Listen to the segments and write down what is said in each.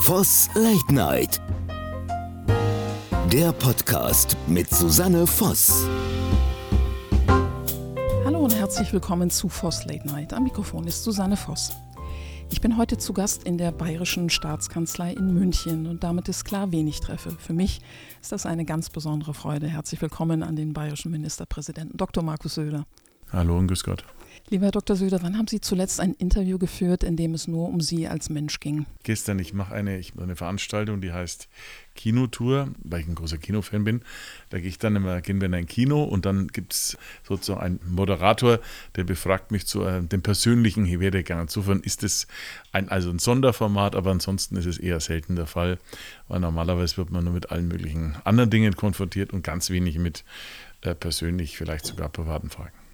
Voss Late Night. Der Podcast mit Susanne Voss. Hallo und herzlich willkommen zu Voss Late Night. Am Mikrofon ist Susanne Voss. Ich bin heute zu Gast in der Bayerischen Staatskanzlei in München und damit ist klar, wen ich treffe. Für mich ist das eine ganz besondere Freude. Herzlich willkommen an den bayerischen Ministerpräsidenten Dr. Markus Söder. Hallo und grüß Gott. Lieber Herr Dr. Söder, wann haben Sie zuletzt ein Interview geführt, in dem es nur um Sie als Mensch ging? Gestern, ich mache eine, ich eine Veranstaltung, die heißt Kinotour, weil ich ein großer Kinofan bin. Da gehe ich dann immer, gehen wir in ein Kino und dann gibt es sozusagen einen Moderator, der befragt mich zu äh, dem persönlichen Werdegang. Insofern ist es ein, also ein Sonderformat, aber ansonsten ist es eher selten der Fall, weil normalerweise wird man nur mit allen möglichen anderen Dingen konfrontiert und ganz wenig mit äh, persönlich, vielleicht sogar privaten Fragen.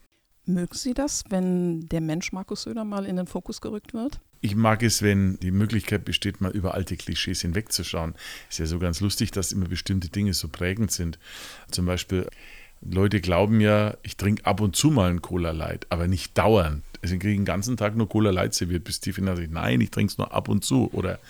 Mögen Sie das, wenn der Mensch Markus Söder mal in den Fokus gerückt wird? Ich mag es, wenn die Möglichkeit besteht, mal über alte Klischees hinwegzuschauen. Ist ja so ganz lustig, dass immer bestimmte Dinge so prägend sind. Zum Beispiel, Leute glauben ja, ich trinke ab und zu mal einen Cola Light, aber nicht dauernd. Also ich kriege den ganzen Tag nur Cola Light serviert, bis tief in der Nein, ich trinke es nur ab und zu. Oder,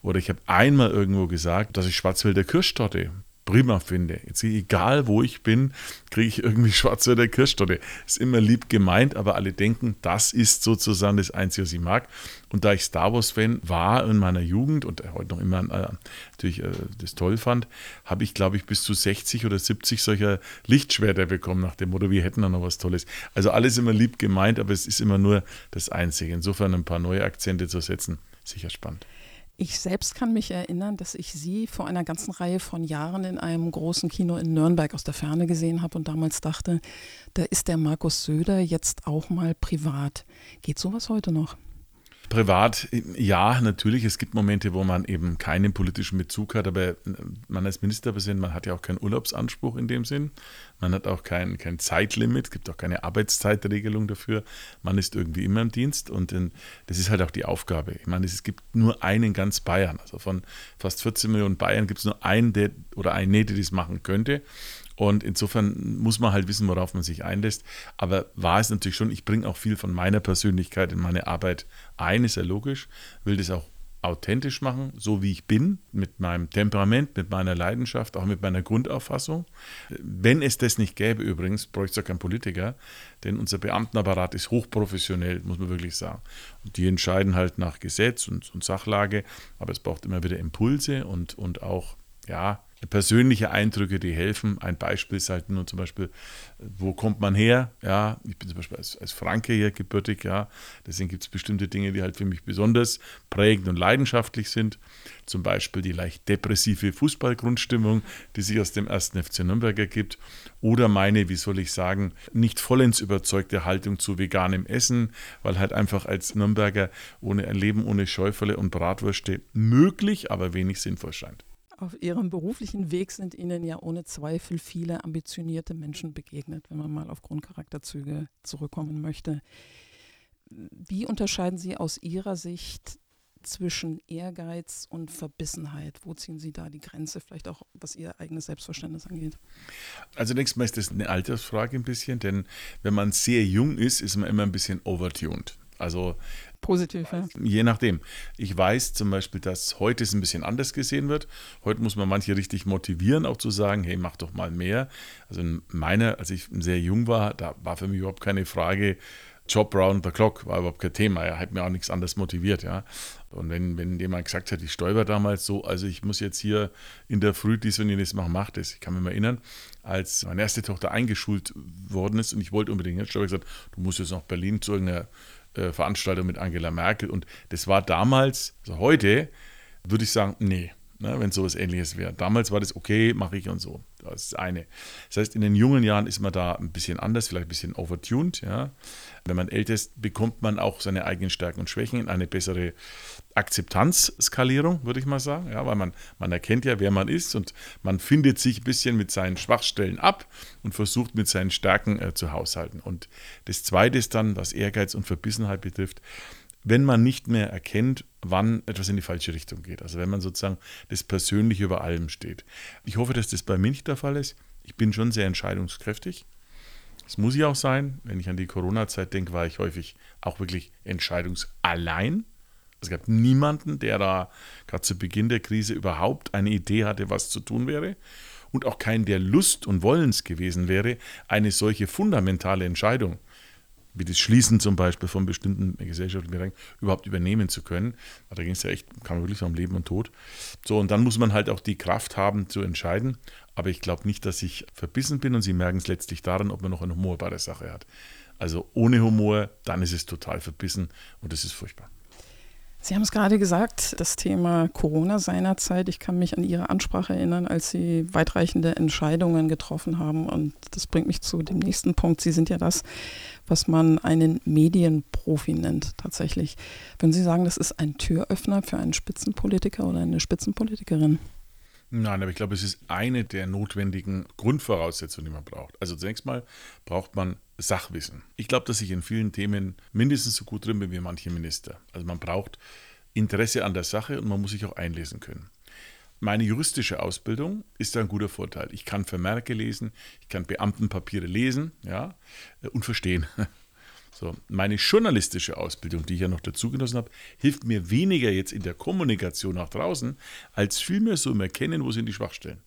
oder ich habe einmal irgendwo gesagt, dass ich Schwarzwälder Kirschtorte prima finde. Jetzt egal wo ich bin, kriege ich irgendwie Schwarzwälder Kirschtorte. Ist immer lieb gemeint, aber alle denken, das ist sozusagen das Einzige, was ich mag. Und da ich Star Wars-Fan war in meiner Jugend und heute noch immer äh, natürlich äh, das toll fand, habe ich, glaube ich, bis zu 60 oder 70 solcher Lichtschwerter bekommen, nach dem Motto, wir hätten da noch was Tolles. Also alles immer lieb gemeint, aber es ist immer nur das Einzige. Insofern ein paar neue Akzente zu setzen, sicher spannend. Ich selbst kann mich erinnern, dass ich sie vor einer ganzen Reihe von Jahren in einem großen Kino in Nürnberg aus der Ferne gesehen habe und damals dachte, da ist der Markus Söder jetzt auch mal privat. Geht sowas heute noch? Privat, ja, natürlich. Es gibt Momente, wo man eben keinen politischen Bezug hat, aber man als Ministerpräsident, man hat ja auch keinen Urlaubsanspruch in dem Sinn. Man hat auch kein, kein Zeitlimit, es gibt auch keine Arbeitszeitregelung dafür. Man ist irgendwie immer im Dienst und das ist halt auch die Aufgabe. Ich meine, es gibt nur einen ganz Bayern. Also von fast 14 Millionen Bayern gibt es nur einen, der oder eine, die das machen könnte. Und insofern muss man halt wissen, worauf man sich einlässt. Aber war es natürlich schon, ich bringe auch viel von meiner Persönlichkeit in meine Arbeit ein, ist ja logisch, will das auch authentisch machen, so wie ich bin, mit meinem Temperament, mit meiner Leidenschaft, auch mit meiner Grundauffassung. Wenn es das nicht gäbe übrigens, bräuchte es ja keinen Politiker, denn unser Beamtenapparat ist hochprofessionell, muss man wirklich sagen. Und die entscheiden halt nach Gesetz und, und Sachlage, aber es braucht immer wieder Impulse und, und auch, ja, persönliche Eindrücke, die helfen. Ein Beispiel ist halt nur zum Beispiel, wo kommt man her? Ja, ich bin zum Beispiel als, als Franke hier gebürtig, ja. Deswegen gibt es bestimmte Dinge, die halt für mich besonders prägend und leidenschaftlich sind. Zum Beispiel die leicht depressive Fußballgrundstimmung, die sich aus dem ersten FC Nürnberg ergibt. Oder meine, wie soll ich sagen, nicht vollends überzeugte Haltung zu veganem Essen, weil halt einfach als Nürnberger ohne ein Leben ohne Schäufele und Bratwürste möglich, aber wenig sinnvoll scheint. Auf Ihrem beruflichen Weg sind Ihnen ja ohne Zweifel viele ambitionierte Menschen begegnet, wenn man mal auf Grundcharakterzüge zurückkommen möchte. Wie unterscheiden Sie aus Ihrer Sicht zwischen Ehrgeiz und Verbissenheit? Wo ziehen Sie da die Grenze, vielleicht auch was Ihr eigenes Selbstverständnis angeht? Also zunächst mal ist das eine Altersfrage ein bisschen, denn wenn man sehr jung ist, ist man immer ein bisschen overtuned. Also Positiv, ja. Je nachdem. Ich weiß zum Beispiel, dass heute es ein bisschen anders gesehen wird. Heute muss man manche richtig motivieren, auch zu sagen, hey, mach doch mal mehr. Also in meiner, als ich sehr jung war, da war für mich überhaupt keine Frage, Job round the clock, war überhaupt kein Thema. Er hat mir auch nichts anderes motiviert, ja. Und wenn, wenn jemand gesagt hat, ich stolper damals so, also ich muss jetzt hier in der Früh dies und jenes machen, mach das. Ich kann mich mal erinnern, als meine erste Tochter eingeschult worden ist und ich wollte unbedingt, ich habe gesagt, du musst jetzt nach Berlin zu irgendeiner äh, Veranstaltung mit Angela Merkel. Und das war damals, also heute, würde ich sagen, nee, ne, wenn sowas ähnliches wäre. Damals war das okay, mache ich und so. Das ist eine. Das heißt, in den jungen Jahren ist man da ein bisschen anders, vielleicht ein bisschen overtuned. Ja. Wenn man älter ist, bekommt man auch seine eigenen Stärken und Schwächen, eine bessere Akzeptanzskalierung, würde ich mal sagen. Ja, weil man, man erkennt ja, wer man ist und man findet sich ein bisschen mit seinen Schwachstellen ab und versucht mit seinen Stärken äh, zu haushalten. Und das Zweite ist dann, was Ehrgeiz und Verbissenheit betrifft, wenn man nicht mehr erkennt, wann etwas in die falsche Richtung geht. Also wenn man sozusagen das Persönliche über allem steht. Ich hoffe, dass das bei mir nicht der Fall ist. Ich bin schon sehr entscheidungskräftig. Das muss ich auch sein. Wenn ich an die Corona-Zeit denke, war ich häufig auch wirklich entscheidungsallein. Es gab niemanden, der da gerade zu Beginn der Krise überhaupt eine Idee hatte, was zu tun wäre. Und auch keinen, der Lust und Wollens gewesen wäre, eine solche fundamentale Entscheidung, wie das Schließen zum Beispiel von bestimmten gesellschaftlichen Bereichen, überhaupt übernehmen zu können. Da ging es ja echt, kann man wirklich so um Leben und Tod. So, und dann muss man halt auch die Kraft haben zu entscheiden. Aber ich glaube nicht, dass ich verbissen bin und Sie merken es letztlich daran, ob man noch einen Humor bei der Sache hat. Also ohne Humor, dann ist es total verbissen und das ist furchtbar. Sie haben es gerade gesagt, das Thema Corona seinerzeit. Ich kann mich an Ihre Ansprache erinnern, als Sie weitreichende Entscheidungen getroffen haben. Und das bringt mich zu dem nächsten Punkt. Sie sind ja das, was man einen Medienprofi nennt, tatsächlich. Würden Sie sagen, das ist ein Türöffner für einen Spitzenpolitiker oder eine Spitzenpolitikerin? Nein, aber ich glaube, es ist eine der notwendigen Grundvoraussetzungen, die man braucht. Also zunächst mal braucht man Sachwissen. Ich glaube, dass ich in vielen Themen mindestens so gut drin bin wie manche Minister. Also man braucht Interesse an der Sache und man muss sich auch einlesen können. Meine juristische Ausbildung ist ein guter Vorteil. Ich kann Vermerke lesen, ich kann Beamtenpapiere lesen ja, und verstehen. So, meine journalistische Ausbildung, die ich ja noch dazu genossen habe, hilft mir weniger jetzt in der Kommunikation nach draußen, als vielmehr so im Erkennen, wo sind die Schwachstellen.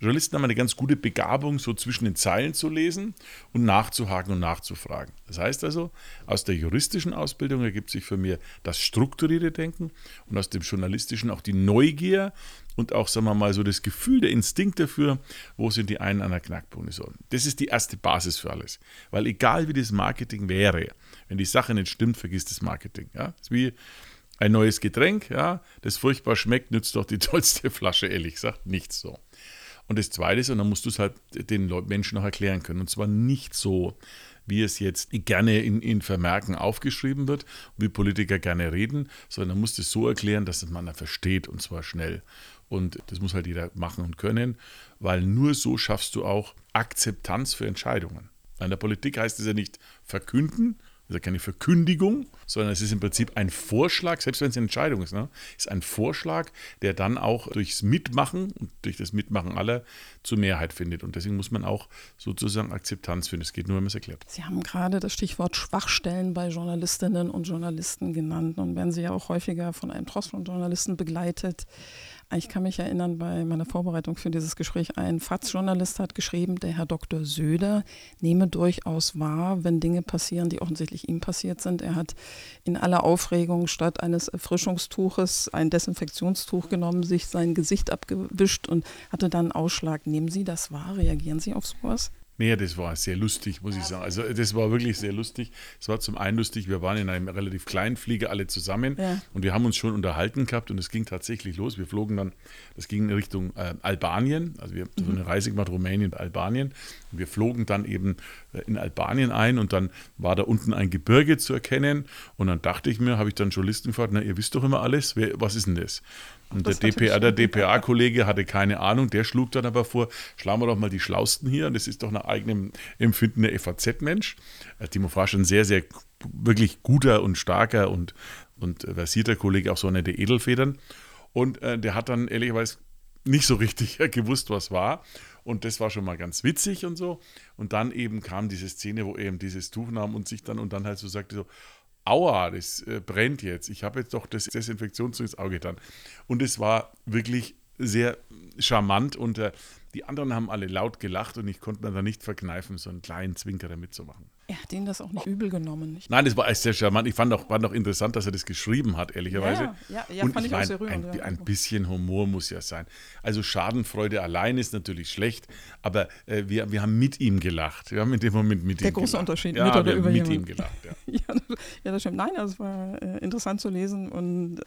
Journalisten haben eine ganz gute Begabung, so zwischen den Zeilen zu lesen und nachzuhaken und nachzufragen. Das heißt also, aus der juristischen Ausbildung ergibt sich für mich das strukturierte Denken und aus dem journalistischen auch die Neugier und auch, sagen wir mal, so das Gefühl, der Instinkt dafür, wo sind die einen an der Knackpunkte so. Das ist die erste Basis für alles. Weil egal wie das Marketing wäre, wenn die Sache nicht stimmt, vergisst das Marketing. Ja? Das ist wie ein neues Getränk, ja, das furchtbar schmeckt, nützt doch die tollste Flasche, ehrlich gesagt, nichts so. Und das Zweite ist, und dann musst du es halt den Menschen auch erklären können. Und zwar nicht so, wie es jetzt gerne in, in Vermerken aufgeschrieben wird, wie Politiker gerne reden, sondern man muss es so erklären, dass man versteht und zwar schnell. Und das muss halt jeder machen und können, weil nur so schaffst du auch Akzeptanz für Entscheidungen. In der Politik heißt es ja nicht verkünden, ist ja keine Verkündigung, sondern es ist im Prinzip ein Vorschlag, selbst wenn es eine Entscheidung ist, ne, ist ein Vorschlag, der dann auch durchs Mitmachen und durch das Mitmachen aller zur Mehrheit findet. Und deswegen muss man auch sozusagen Akzeptanz finden. Es geht nur, wenn man es erklärt. Sie haben gerade das Stichwort Schwachstellen bei Journalistinnen und Journalisten genannt. Und werden Sie ja auch häufiger von einem Trost von Journalisten begleitet. Ich kann mich erinnern, bei meiner Vorbereitung für dieses Gespräch, ein FATS-Journalist hat geschrieben, der Herr Dr. Söder nehme durchaus wahr, wenn Dinge passieren, die offensichtlich ihm passiert sind. Er hat in aller Aufregung statt eines Erfrischungstuches ein Desinfektionstuch genommen, sich sein Gesicht abgewischt und hatte dann einen Ausschlag. Nehmen Sie das wahr? Reagieren Sie auf sowas? Nee, das war sehr lustig, muss ich sagen. Also das war wirklich sehr lustig. Es war zum einen lustig, wir waren in einem relativ kleinen Flieger alle zusammen ja. und wir haben uns schon unterhalten gehabt und es ging tatsächlich los. Wir flogen dann, das ging in Richtung äh, Albanien, also wir haben mhm. so eine Reise gemacht, Rumänien, Albanien. Und wir flogen dann eben äh, in Albanien ein und dann war da unten ein Gebirge zu erkennen und dann dachte ich mir, habe ich dann Journalisten gefragt, na ihr wisst doch immer alles, wer, was ist denn das? Und der DPA, der DPA-Kollege hatte keine Ahnung, der schlug dann aber vor, schlagen wir doch mal die Schlausten hier. Und das ist doch nach eigenem Empfinden der FAZ-Mensch. Äh, Timo Frasch ein sehr, sehr wirklich guter und starker und, und versierter Kollege, auch so eine der Edelfedern. Und äh, der hat dann ehrlicherweise nicht so richtig gewusst, was war. Und das war schon mal ganz witzig und so. Und dann eben kam diese Szene, wo er eben dieses Tuch nahm und sich dann und dann halt so sagte so, aua, das äh, brennt jetzt. Ich habe jetzt doch das Desinfektionszeug ins Auge getan. Und es war wirklich sehr charmant und äh, die anderen haben alle laut gelacht und ich konnte mir da nicht verkneifen, so einen kleinen Zwinker mitzumachen. Er hat ihnen das auch nicht übel genommen. Nicht? Nein, das war sehr charmant. Ich fand auch, fand auch interessant, dass er das geschrieben hat, ehrlicherweise. Ja, ja, ja und fand ich, ich auch sehr rührend. Ein, ein, bisschen Humor muss ja sein. Also Schadenfreude allein ist natürlich schlecht, aber äh, wir, wir haben mit ihm gelacht. Wir haben in dem Moment mit Der ihm große gelacht. Unterschied, ja, mit oder wir haben über mit jemand. ihm gelacht. Ja. ja, ja, das stimmt. Nein, das war äh, interessant zu lesen und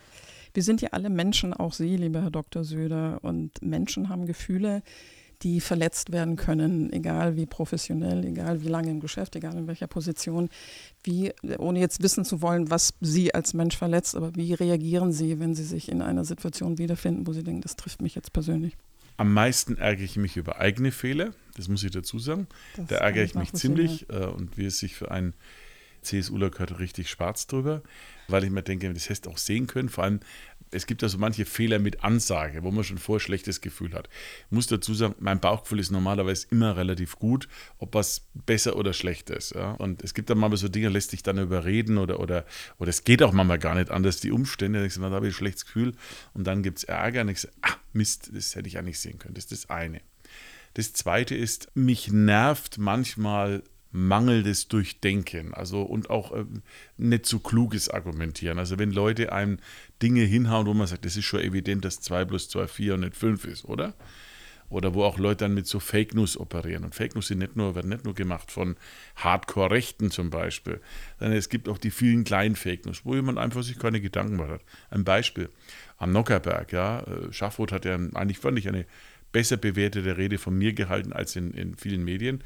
wir sind ja alle Menschen, auch Sie, lieber Herr Dr. Söder, und Menschen haben Gefühle, die verletzt werden können, egal wie professionell, egal wie lange im Geschäft, egal in welcher Position. Wie, ohne jetzt wissen zu wollen, was Sie als Mensch verletzt, aber wie reagieren Sie, wenn Sie sich in einer Situation wiederfinden, wo Sie denken, das trifft mich jetzt persönlich? Am meisten ärgere ich mich über eigene Fehler, das muss ich dazu sagen. Das da ärgere ich ich mich ziemlich äh, und wie es sich für einen CSUler gehört, richtig schwarz drüber, weil ich mir denke, das hättest du auch sehen können. Vor allem, Es gibt also manche Fehler mit Ansage, wo man schon vorher schlechtes Gefühl hat. Ich muss dazu sagen, mein Bauchgefühl ist normalerweise immer relativ gut, ob was besser oder schlechter ist. Ja? Und es gibt dann manchmal so Dinge, lässt sich dann überreden oder, oder, oder es geht auch manchmal gar nicht anders, die Umstände. Da habe ich ein schlechtes Gefühl und dann gibt es Ärger und ich sage, ah, Mist, das hätte ich eigentlich sehen können. Das ist das eine. Das zweite ist, mich nervt manchmal mangelndes Durchdenken, also und auch äh, nicht so kluges Argumentieren. Also wenn Leute einem Dinge hinhauen, wo man sagt, das ist schon evident, dass 2 plus 2 4 und nicht 5 ist, oder? Oder wo auch Leute dann mit so Fake News operieren. Und Fake News sind nicht nur, werden nicht nur gemacht von Hardcore-Rechten zum Beispiel, sondern es gibt auch die vielen kleinen Fake News, wo jemand einfach sich keine Gedanken macht. Ein Beispiel am Nockerberg, ja. Äh, Schaffroth hat ja eigentlich, fand ich, eine besser bewertete Rede von mir gehalten als in, in vielen Medien.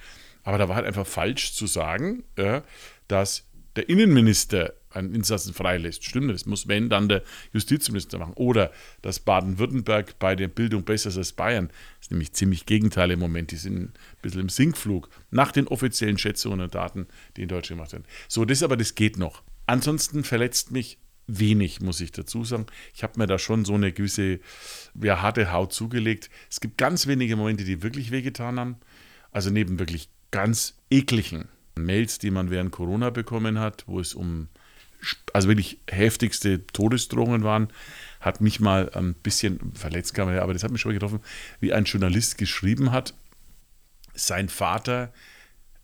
Aber da war halt einfach falsch zu sagen, ja, dass der Innenminister einen Insassen freilässt. Stimmt, das muss, wenn, dann der Justizminister machen. Oder dass Baden-Württemberg bei der Bildung besser ist als Bayern. Das ist nämlich ziemlich Gegenteil im Moment. Die sind ein bisschen im Sinkflug nach den offiziellen Schätzungen und Daten, die in Deutschland gemacht werden. So, das aber, das geht noch. Ansonsten verletzt mich wenig, muss ich dazu sagen. Ich habe mir da schon so eine gewisse ja, harte Haut zugelegt. Es gibt ganz wenige Momente, die wirklich wehgetan haben. Also neben wirklich ganz ekligen Mails, die man während Corona bekommen hat, wo es um also wirklich heftigste Todesdrohungen waren, hat mich mal ein bisschen verletzt, kann man ja, aber das hat mich schon getroffen, wie ein Journalist geschrieben hat, sein Vater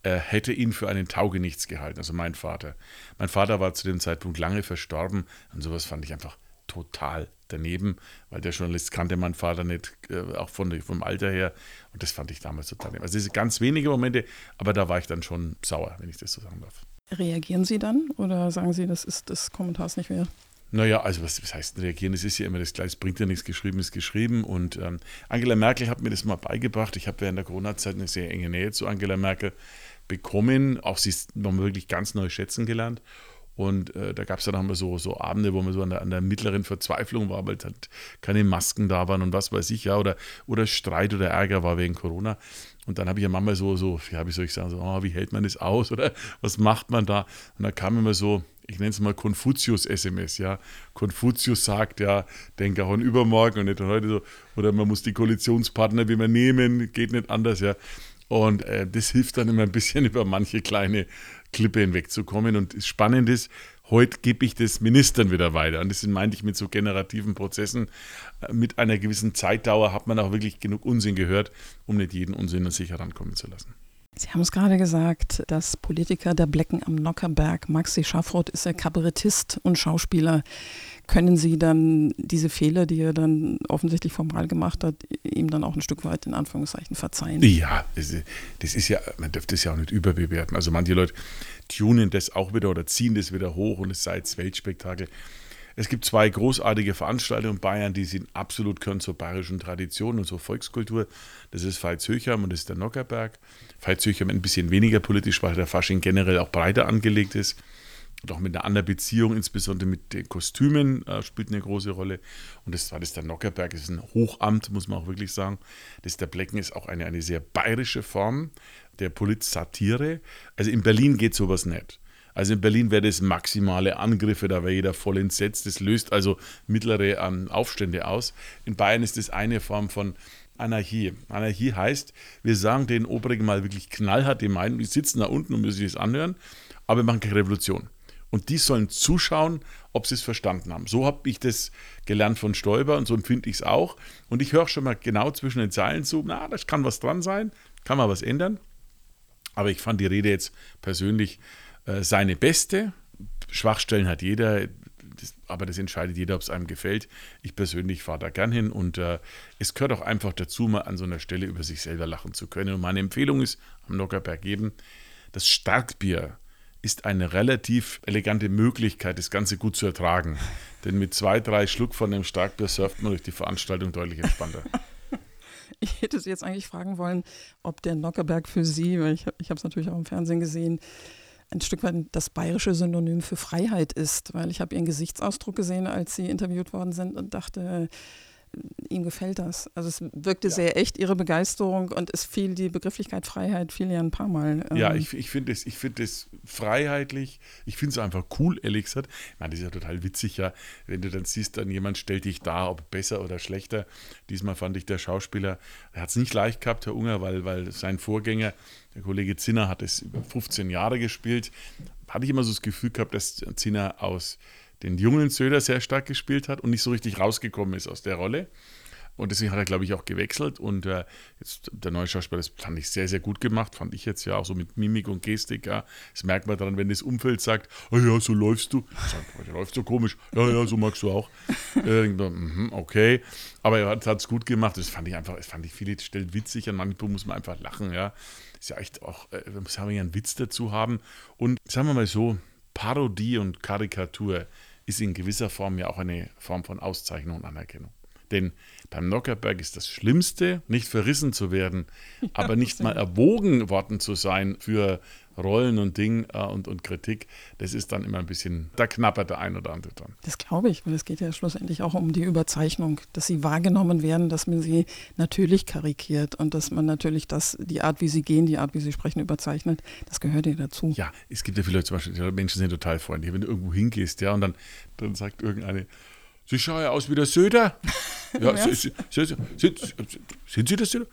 äh, hätte ihn für einen Taugenichts gehalten, also mein Vater. Mein Vater war zu dem Zeitpunkt lange verstorben und sowas fand ich einfach total daneben, weil der Journalist kannte meinen Vater nicht, äh, auch von, vom Alter her. Und das fand ich damals total daneben. Also diese ganz wenige Momente, aber da war ich dann schon sauer, wenn ich das so sagen darf. Reagieren Sie dann oder sagen Sie, das ist des Kommentars nicht wert? Naja, also was, was heißt reagieren? Es ist ja immer das Gleiche, es bringt ja nichts, geschrieben ist geschrieben. Und ähm, Angela Merkel hat mir das mal beigebracht. Ich habe während der Corona-Zeit eine sehr enge Nähe zu Angela Merkel bekommen. Auch sie ist noch wirklich ganz neu schätzen gelernt. Und äh, da gab es dann auch mal so, so Abende, wo man so an der, an der mittleren Verzweiflung war, weil halt keine Masken da waren und was weiß ich, ja, oder, oder Streit oder Ärger war wegen Corona. Und dann habe ich ja manchmal so, so, ja, wie soll ich sagen, so, oh, wie hält man das aus oder was macht man da? Und da kam immer so, ich nenne es mal Konfuzius-SMS, ja. Konfuzius sagt, ja, denke auch an übermorgen und nicht heute so, oder man muss die Koalitionspartner wie man nehmen, geht nicht anders, ja. Und äh, das hilft dann immer ein bisschen über manche kleine Klippe hinwegzukommen. Und spannend ist, heute gebe ich das Ministern wieder weiter. Und das meinte ich mit so generativen Prozessen. Äh, mit einer gewissen Zeitdauer hat man auch wirklich genug Unsinn gehört, um nicht jeden Unsinn an sich herankommen zu lassen. Sie haben es gerade gesagt, dass Politiker der Blecken am Nockerberg, Maxi Schaffroth ist ja Kabarettist und Schauspieler. Können Sie dann diese Fehler, die er dann offensichtlich formal gemacht hat, ihm dann auch ein Stück weit in Anführungszeichen verzeihen? Ja, das, ist ja, man dürfte es ja auch nicht überbewerten. Also manche Leute tunen das auch wieder oder ziehen das wieder hoch und es sei jetzt Weltspektakel. Es gibt zwei großartige Veranstaltungen in Bayern, die sind absolut gehören zur bayerischen Tradition und zur Volkskultur. Das ist Veitshöchheim und das ist der Nockerberg. Veitshöchheim ein bisschen weniger politisch, weil der Fasching generell auch breiter angelegt ist. Auch mit einer anderen Beziehung, insbesondere mit den Kostümen, äh, spielt eine große Rolle. Und das war das der Nockerberg, das ist ein Hochamt, muss man auch wirklich sagen. Das der Blecken ist auch eine, eine sehr bayerische Form der Polit-Satire. Also in Berlin geht sowas nicht. Also in Berlin wäre das maximale Angriffe, da wäre jeder voll entsetzt. Das löst also mittlere ähm, Aufstände aus. In Bayern ist das eine Form von Anarchie. Anarchie heißt, wir sagen den Oberen mal wirklich knallhart, die meinen, die sitzen da unten und müssen sich das anhören, aber wir machen keine Revolution. Und die sollen zuschauen, ob sie es verstanden haben. So habe ich das gelernt von Stoiber und so empfinde ich es auch. Und ich höre schon mal genau zwischen den Zeilen zu, na, das kann was dran sein, kann man was ändern. Aber ich fand die Rede jetzt persönlich seine beste. Schwachstellen hat jeder, das, aber das entscheidet jeder, ob es einem gefällt. Ich persönlich fahre da gern hin und äh, es gehört auch einfach dazu, mal an so einer Stelle über sich selber lachen zu können. Und meine Empfehlung ist am Nockerberg geben, das Starkbier ist eine relativ elegante Möglichkeit, das Ganze gut zu ertragen. Denn mit zwei, drei Schluck von dem Starkbier surft man durch die Veranstaltung deutlich entspannter. Ich hätte Sie jetzt eigentlich fragen wollen, ob der Nockerberg für Sie, weil ich, ich habe es natürlich auch im Fernsehen gesehen, ein Stück weit das bayerische Synonym für Freiheit ist, weil ich habe ihren Gesichtsausdruck gesehen, als sie interviewt worden sind und dachte, ihm gefällt das. Also es wirkte ja. sehr echt, ihre Begeisterung und es fiel die Begrifflichkeit Freiheit fiel ja ein paar Mal. Ähm. Ja, ich, ich finde es find freiheitlich, ich finde es einfach cool, ehrlich gesagt. Ich meine, das ist ja total witzig, ja, wenn du dann siehst, dann jemand stellt dich da, ob besser oder schlechter. Diesmal fand ich der Schauspieler, er hat es nicht leicht gehabt, Herr Unger, weil, weil sein Vorgänger, der Kollege Zinner, hat es über 15 Jahre gespielt. Hatte ich immer so das Gefühl gehabt, dass Zinner aus den jungen Söder sehr stark gespielt hat und nicht so richtig rausgekommen ist aus der Rolle. Und deswegen hat er, glaube ich, auch gewechselt. Und äh, jetzt der neue Schauspieler, das fand ich sehr, sehr gut gemacht. Fand ich jetzt ja auch so mit Mimik und Gestik. Ja. Das merkt man daran, wenn das Umfeld sagt: oh ja, so läufst du. Sag, du läufst so komisch. Ja, ja, so magst du auch. äh, okay. Aber er hat es gut gemacht. Das fand ich einfach, das fand ich viele Stellen witzig. An manchen Punkten muss man einfach lachen. Ja. Ist ja echt auch, äh, muss man ja einen Witz dazu haben. Und sagen wir mal so: Parodie und Karikatur ist in gewisser Form ja auch eine Form von Auszeichnung und Anerkennung. Denn beim Nockerberg ist das Schlimmste, nicht verrissen zu werden, ja, aber nicht mal erwogen worden zu sein für Rollen und Ding äh, und, und Kritik. Das ist dann immer ein bisschen, da knappert der ein oder andere dran. Das glaube ich, weil es geht ja schlussendlich auch um die Überzeichnung, dass sie wahrgenommen werden, dass man sie natürlich karikiert und dass man natürlich das, die Art, wie sie gehen, die Art, wie sie sprechen, überzeichnet. Das gehört ja dazu. Ja, es gibt ja viele Leute zum Beispiel, Menschen sind total freundlich. Wenn du irgendwo hingehst, ja, und dann, dann sagt irgendeine, Sie schauen ja aus wie der Söder. Ja, Sie, Sie, sind, sind Sie der Söder?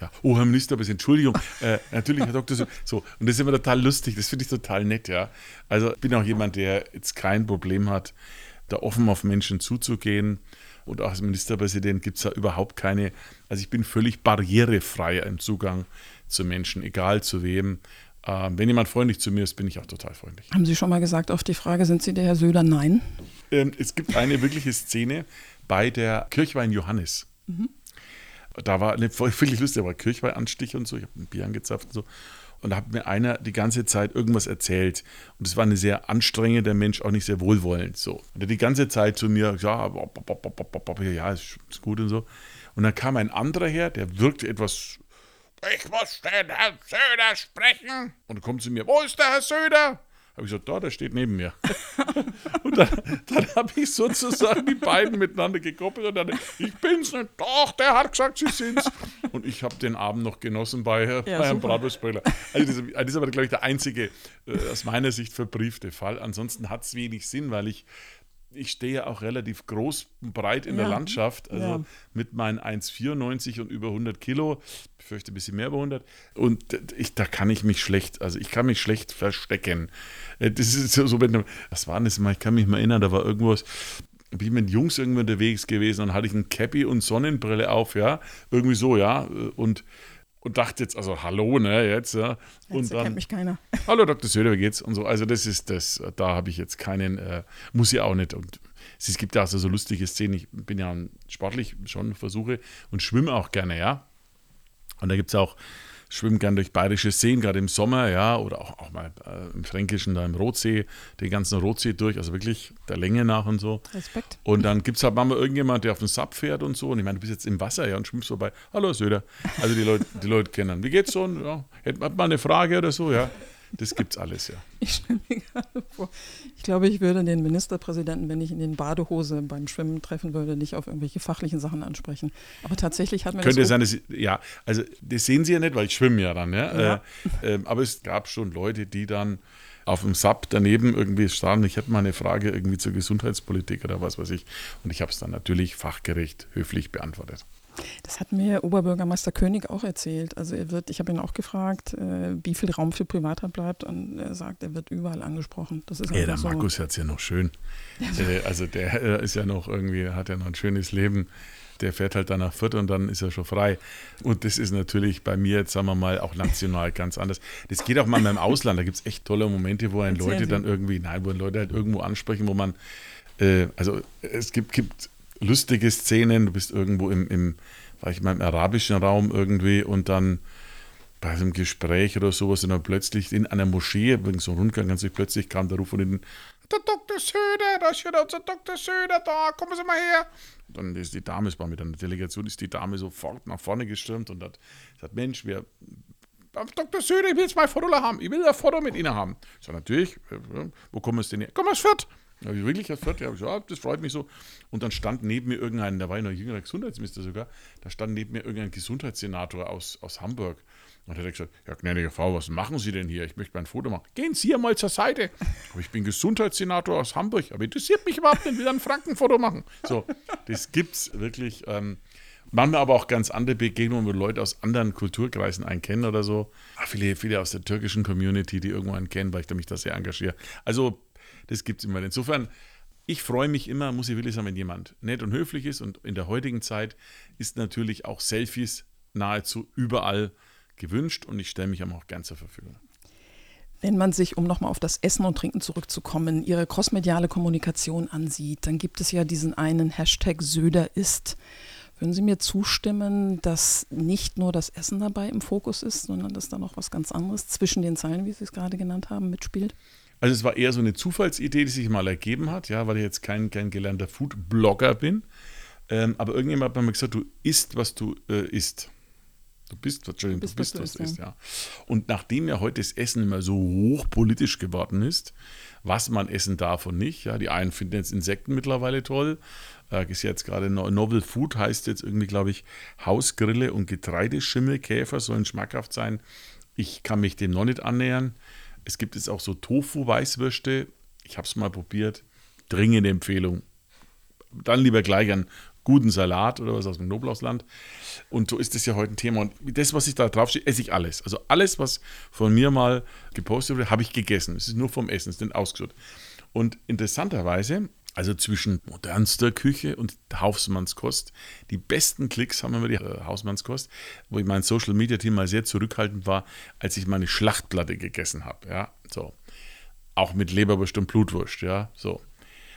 Ja, oh, Herr Minister, aber Entschuldigung. Äh, natürlich, Herr Doktor, so, so. Und das ist immer total lustig, das finde ich total nett, ja. Also ich bin auch jemand, der jetzt kein Problem hat, da offen auf Menschen zuzugehen. Und auch als Ministerpräsident gibt es da überhaupt keine, also ich bin völlig barrierefrei im Zugang zu Menschen, egal zu wem. Ähm, wenn jemand freundlich zu mir ist, bin ich auch total freundlich. Haben Sie schon mal gesagt auf die Frage, sind Sie der Herr Söder? Nein. Ähm, es gibt eine wirkliche Szene bei der Kirchwein Johannes. Mhm. Da war eine wirklich lustig, da war Kirchweinanstich und so. Ich habe ein Bier angezapft und so. Und da hat mir einer die ganze Zeit irgendwas erzählt. Und es war ein sehr anstrengender Mensch, auch nicht sehr wohlwollend. So. Und er die ganze Zeit zu mir, ja, ja, ist gut und so. Und dann kam ein anderer her, der wirkte etwas ich muss den Herrn Söder sprechen. Und kommt zu mir, wo ist der Herr Söder? Habe ich gesagt, da, der steht neben mir. und dann, dann habe ich sozusagen die beiden miteinander gekoppelt und dann, ich bin's nicht, doch, der hat gesagt, sie sind's. Und ich habe den Abend noch genossen bei, ja, bei Herrn Bratwurstbrüller. Also das, das ist aber, glaube ich, der einzige äh, aus meiner Sicht verbriefte Fall. Ansonsten hat es wenig Sinn, weil ich ich stehe ja auch relativ groß und breit in ja. der Landschaft, also ja. mit meinen 1,94 und über 100 Kilo, ich fürchte ein bisschen mehr über 100. Und ich, da kann ich mich schlecht, also ich kann mich schlecht verstecken. Äh, das ist so, wenn, was war das mal? Ich kann mich mal erinnern, da war irgendwas, bin ich mit Jungs irgendwie unterwegs gewesen und hatte ich ein Cappy und Sonnenbrille auf, ja, irgendwie so, ja, und und dachte jetzt, also hallo, ne, jetzt, ja. Und jetzt dann, kennt mich keiner. Hallo Dr. Söder, wie geht's? Und so. Also das ist das, da habe ich jetzt keinen, äh, muss ich auch nicht. Und es gibt ja auch so lustige Szenen. Ich bin ja sportlich schon versuche und schwimme auch gerne, ja. Und da gibt es auch schwimmen gern durch bayerische Seen, gerade im Sommer, ja, oder auch, auch mal äh, im Fränkischen, da im Rotsee, den ganzen Rotsee durch, also wirklich der Länge nach und so. Respekt. Und dann gibt es halt manchmal irgendjemand, der auf dem Sub fährt und so. Und ich meine, du bist jetzt im Wasser, ja, und schwimmst vorbei. Hallo Söder. Also die Leute, die Leute kennen. Wie geht's so? Ja, hätte man mal eine Frage oder so, ja. Das gibt's alles, ja. Ich stelle mir gerade vor, ich glaube, ich würde den Ministerpräsidenten, wenn ich in den Badehose beim Schwimmen treffen würde, nicht auf irgendwelche fachlichen Sachen ansprechen. Aber tatsächlich hat Könnte das. Könnte sein, dass, ja, also das sehen Sie ja nicht, weil ich schwimme ja dann, ja. ja. Äh, äh, aber es gab schon Leute, die dann auf dem Sub daneben irgendwie standen. Ich hätte mal eine Frage irgendwie zur Gesundheitspolitik oder was weiß ich. Und ich habe es dann natürlich fachgerecht, höflich beantwortet. Das hat mir Oberbürgermeister König auch erzählt. Also er wird, ich habe ihn auch gefragt, äh, wie viel Raum für Privatheit bleibt und er sagt, er wird überall angesprochen. Das ist ja, der so. Markus hat es ja noch schön. äh, also der äh, ist ja noch irgendwie, hat ja noch ein schönes Leben. Der fährt halt dann nach Fürth und dann ist er schon frei. Und das ist natürlich bei mir jetzt, sagen wir mal, auch national ganz anders. Das geht auch mal im Ausland. Da gibt es echt tolle Momente, wo ein Leute dann irgendwie, nein, wo Leute halt irgendwo ansprechen, wo man, äh, also es gibt, gibt lustige Szenen. Du bist irgendwo im, im, war ich mal im arabischen Raum irgendwie und dann bei einem Gespräch oder sowas und dann plötzlich in einer Moschee, übrigens so ein Rundgang, ganz plötzlich kam der Ruf von hinten, der Dr. Söder, da ist wieder unser Dr. Söder da, kommen Sie mal her. Und dann ist die Dame, es war mit einer Delegation, ist die Dame sofort nach vorne gestürmt und hat gesagt, Mensch, wir Dr. Söder, ich will jetzt mal Foto haben. Ich will ein Foto mit Ihnen haben. Ich sage, natürlich, wo kommen Sie denn her? Komm aus Fürth. Ja, wirklich aus Fürth? Ja, ja, das freut mich so. Und dann stand neben mir irgendein, da war ich noch jüngerer Gesundheitsminister sogar, da stand neben mir irgendein Gesundheitssenator aus, aus Hamburg. Und er hat gesagt, ja, gnädige Frau, was machen Sie denn hier? Ich möchte mein Foto machen. Gehen Sie mal zur Seite. Aber ich bin Gesundheitssenator aus Hamburg, aber interessiert mich überhaupt nicht, will ein Frankenfoto machen. So, das gibt's wirklich. Ähm, manchmal aber auch ganz andere Begegnungen, wo Leute aus anderen Kulturkreisen einen kennen oder so. Ach, viele, viele aus der türkischen Community, die irgendwann kennen, weil ich mich da sehr engagiere. Also das gibt es immer. Insofern, ich freue mich immer, muss ich wirklich sagen, wenn jemand nett und höflich ist. Und in der heutigen Zeit ist natürlich auch Selfies nahezu überall gewünscht und ich stelle mich auch gern zur Verfügung. Wenn man sich, um nochmal auf das Essen und Trinken zurückzukommen, Ihre crossmediale Kommunikation ansieht, dann gibt es ja diesen einen Hashtag Söder ist. Würden Sie mir zustimmen, dass nicht nur das Essen dabei im Fokus ist, sondern dass da noch was ganz anderes zwischen den Zeilen, wie Sie es gerade genannt haben, mitspielt? Also es war eher so eine Zufallsidee, die sich mal ergeben hat, ja, weil ich jetzt kein, kein gelernter Food-Blogger bin. Ähm, aber irgendjemand hat mir gesagt, du isst, was du äh, isst. Du bist, Entschuldigung, du bist, du bist was du isst, ja. Und nachdem ja heute das Essen immer so hochpolitisch geworden ist, was man essen darf und nicht, ja, die einen finden jetzt Insekten mittlerweile toll, äh, ist jetzt gerade Novel Food, heißt jetzt irgendwie, glaube ich, Hausgrille und Getreideschimmelkäfer sollen schmackhaft sein. Ich kann mich dem noch nicht annähern. Es gibt jetzt auch so Tofu-Weißwürste. Ich habe es mal probiert. Dringende Empfehlung. Dann lieber gleich einen guten Salat oder was aus dem Knoblauchsland. Und so ist das ja heute ein Thema. Und das, was ich da drauf steht, esse ich alles. Also alles, was von mir mal gepostet wurde, habe ich gegessen. Es ist nur vom Essen, es ist nicht ausgesucht. Und interessanterweise also zwischen modernster Küche und Hausmannskost. Die besten Klicks haben wir die äh, Hausmannskost, wo ich mein Social Media Team mal sehr zurückhaltend war, als ich meine Schlachtplatte gegessen habe. Ja, so. Auch mit Leberwurst und Blutwurst, ja, so.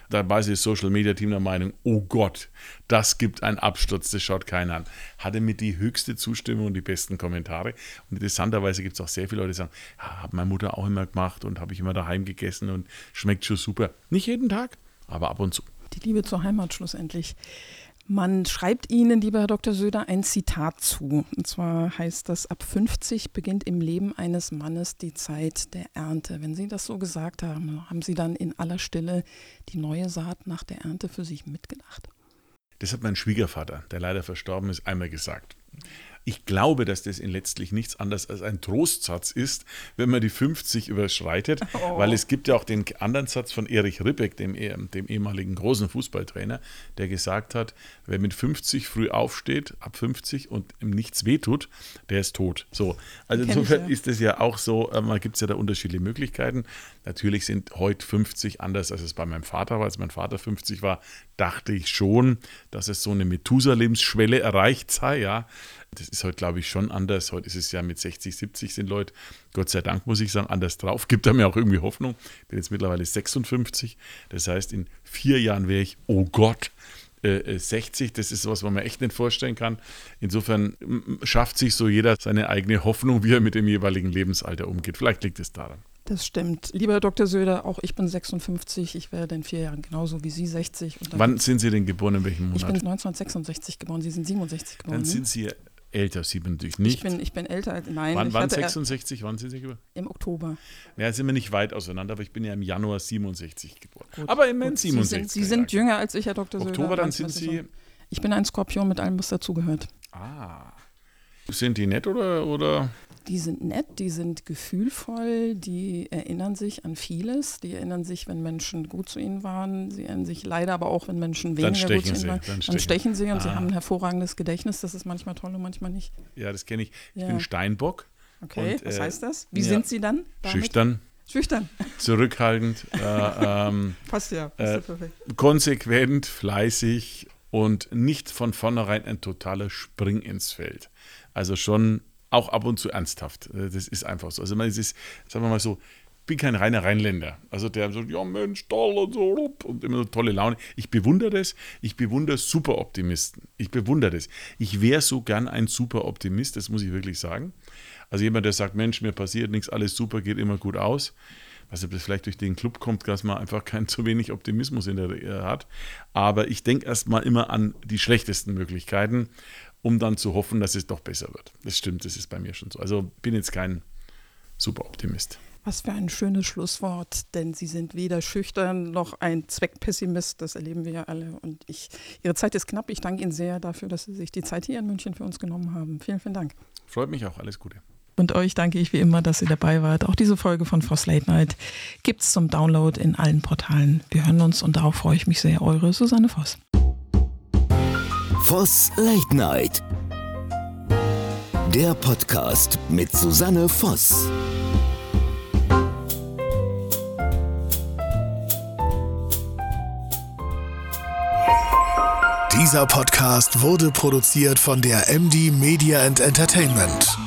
Da war das Social Media Team der Meinung, oh Gott, das gibt einen Absturz, das schaut keiner an. Hatte mit die höchste Zustimmung und die besten Kommentare. Und interessanterweise gibt es auch sehr viele Leute, die sagen, ja, hat meine Mutter auch immer gemacht und habe ich immer daheim gegessen und schmeckt schon super. Nicht jeden Tag, aber ab und zu. Die Liebe zur Heimat schlussendlich. Man schreibt Ihnen, lieber Herr Dr. Söder, ein Zitat zu. Und zwar heißt das, ab 50 beginnt im Leben eines Mannes die Zeit der Ernte. Wenn Sie das so gesagt haben, haben Sie dann in aller Stille die neue Saat nach der Ernte für sich mitgedacht? Das hat mein Schwiegervater, der leider verstorben ist, einmal gesagt. Ich glaube, dass das in letztlich nichts anderes als ein Trostsatz ist, wenn man die 50 überschreitet, oh. weil es gibt ja auch den anderen Satz von Erich Ribbeck, dem, dem ehemaligen großen Fußballtrainer, der gesagt hat, wer mit 50 früh aufsteht, ab 50 und ihm nichts wehtut, der ist tot. So, also insofern ich, ja. ist es ja auch so, äh, man gibt es ja da unterschiedliche Möglichkeiten. Natürlich sind heute 50 anders, als es bei meinem Vater war. Als mein Vater 50 war, dachte ich schon, dass es so eine Methusalemsschwelle erreicht sei, ja. Das ist heute, glaube ich, schon anders. Heute ist es ja mit 60, 70 sind Leute, Gott sei Dank, muss ich sagen, anders drauf. Gibt da mir auch irgendwie Hoffnung. Ich bin jetzt mittlerweile 56. Das heißt, in vier Jahren wäre ich, oh Gott, 60, äh, das ist was, was man echt nicht vorstellen kann. Insofern schafft sich so jeder seine eigene Hoffnung, wie er mit dem jeweiligen Lebensalter umgeht. Vielleicht liegt es daran. Das stimmt. Lieber Dr. Söder, auch ich bin 56, ich werde in vier Jahren genauso wie Sie 60. Wann sind Sie denn geboren, in welchem Monat? Ich bin 1966 geboren, Sie sind 67 geboren. Dann ne? sind Sie älter, Sie natürlich nicht. Ich bin, ich bin älter als, nein. Wann, wann 66, wann sind Sie geboren? Im Oktober. Ja, sind wir nicht weit auseinander, aber ich bin ja im Januar 67 geboren. Gut. Aber immerhin 67. Sie sind, Sie sind jünger als ich, Herr Dr. Söder. Oktober, dann sind Sie... Ich bin ein Skorpion mit allem, was dazugehört. Ah. Sind die nett oder, oder? Die sind nett, die sind gefühlvoll, die erinnern sich an vieles. Die erinnern sich, wenn Menschen gut zu ihnen waren. Sie erinnern sich leider aber auch, wenn Menschen weniger gut zu ihnen waren. Dann stechen, dann stechen sie und ah. sie haben ein hervorragendes Gedächtnis. Das ist manchmal toll und manchmal nicht. Ja, das kenne ich. Ich ja. bin Steinbock. Okay, und, was äh, heißt das? Wie ja, sind Sie dann? Damit? Schüchtern. Schüchtern. Zurückhaltend. äh, ähm, passt ja, passt äh, perfekt. Konsequent, fleißig und nicht von vornherein ein totaler Spring ins Feld. Also schon auch ab und zu ernsthaft. Äh, das ist einfach so. Also man ist, sagen wir mal so, ich bin kein reiner Rheinländer. Also der sagt, ja Mensch, toll und so und immer so tolle Laune. Ich bewundere das. Ich bewundere Superoptimisten. Ich bewundere das. Ich wäre so gern ein Superoptimist, das muss ich wirklich sagen. Also jemand, der sagt, Mensch, mir passiert nichts, alles super, geht immer gut aus. Was ob das vielleicht durch den Club kommt, dass man einfach kein zu wenig Optimismus in der hat. Aber ich denke erstmal immer an die schlechtesten Möglichkeiten um dann zu hoffen, dass es doch besser wird. Das stimmt, das ist bei mir schon so. Also bin jetzt kein super Optimist. Was für ein schönes Schlusswort, denn Sie sind weder schüchtern noch ein Zweckpessimist, das erleben wir ja alle. Und ich, Ihre Zeit ist knapp. Ich danke Ihnen sehr dafür, dass Sie sich die Zeit hier in München für uns genommen haben. Vielen, vielen Dank. Freut mich auch. Alles Gute. Und euch danke ich wie immer, dass ihr dabei wart. Auch diese Folge von Voss Late Night gibt es zum Download in allen Portalen. Wir hören uns und darauf freue ich mich sehr. Eure Susanne Voss. Voss Late Night. Der Podcast mit Susanne Voss. Dieser Podcast wurde produziert von der MD Media and Entertainment.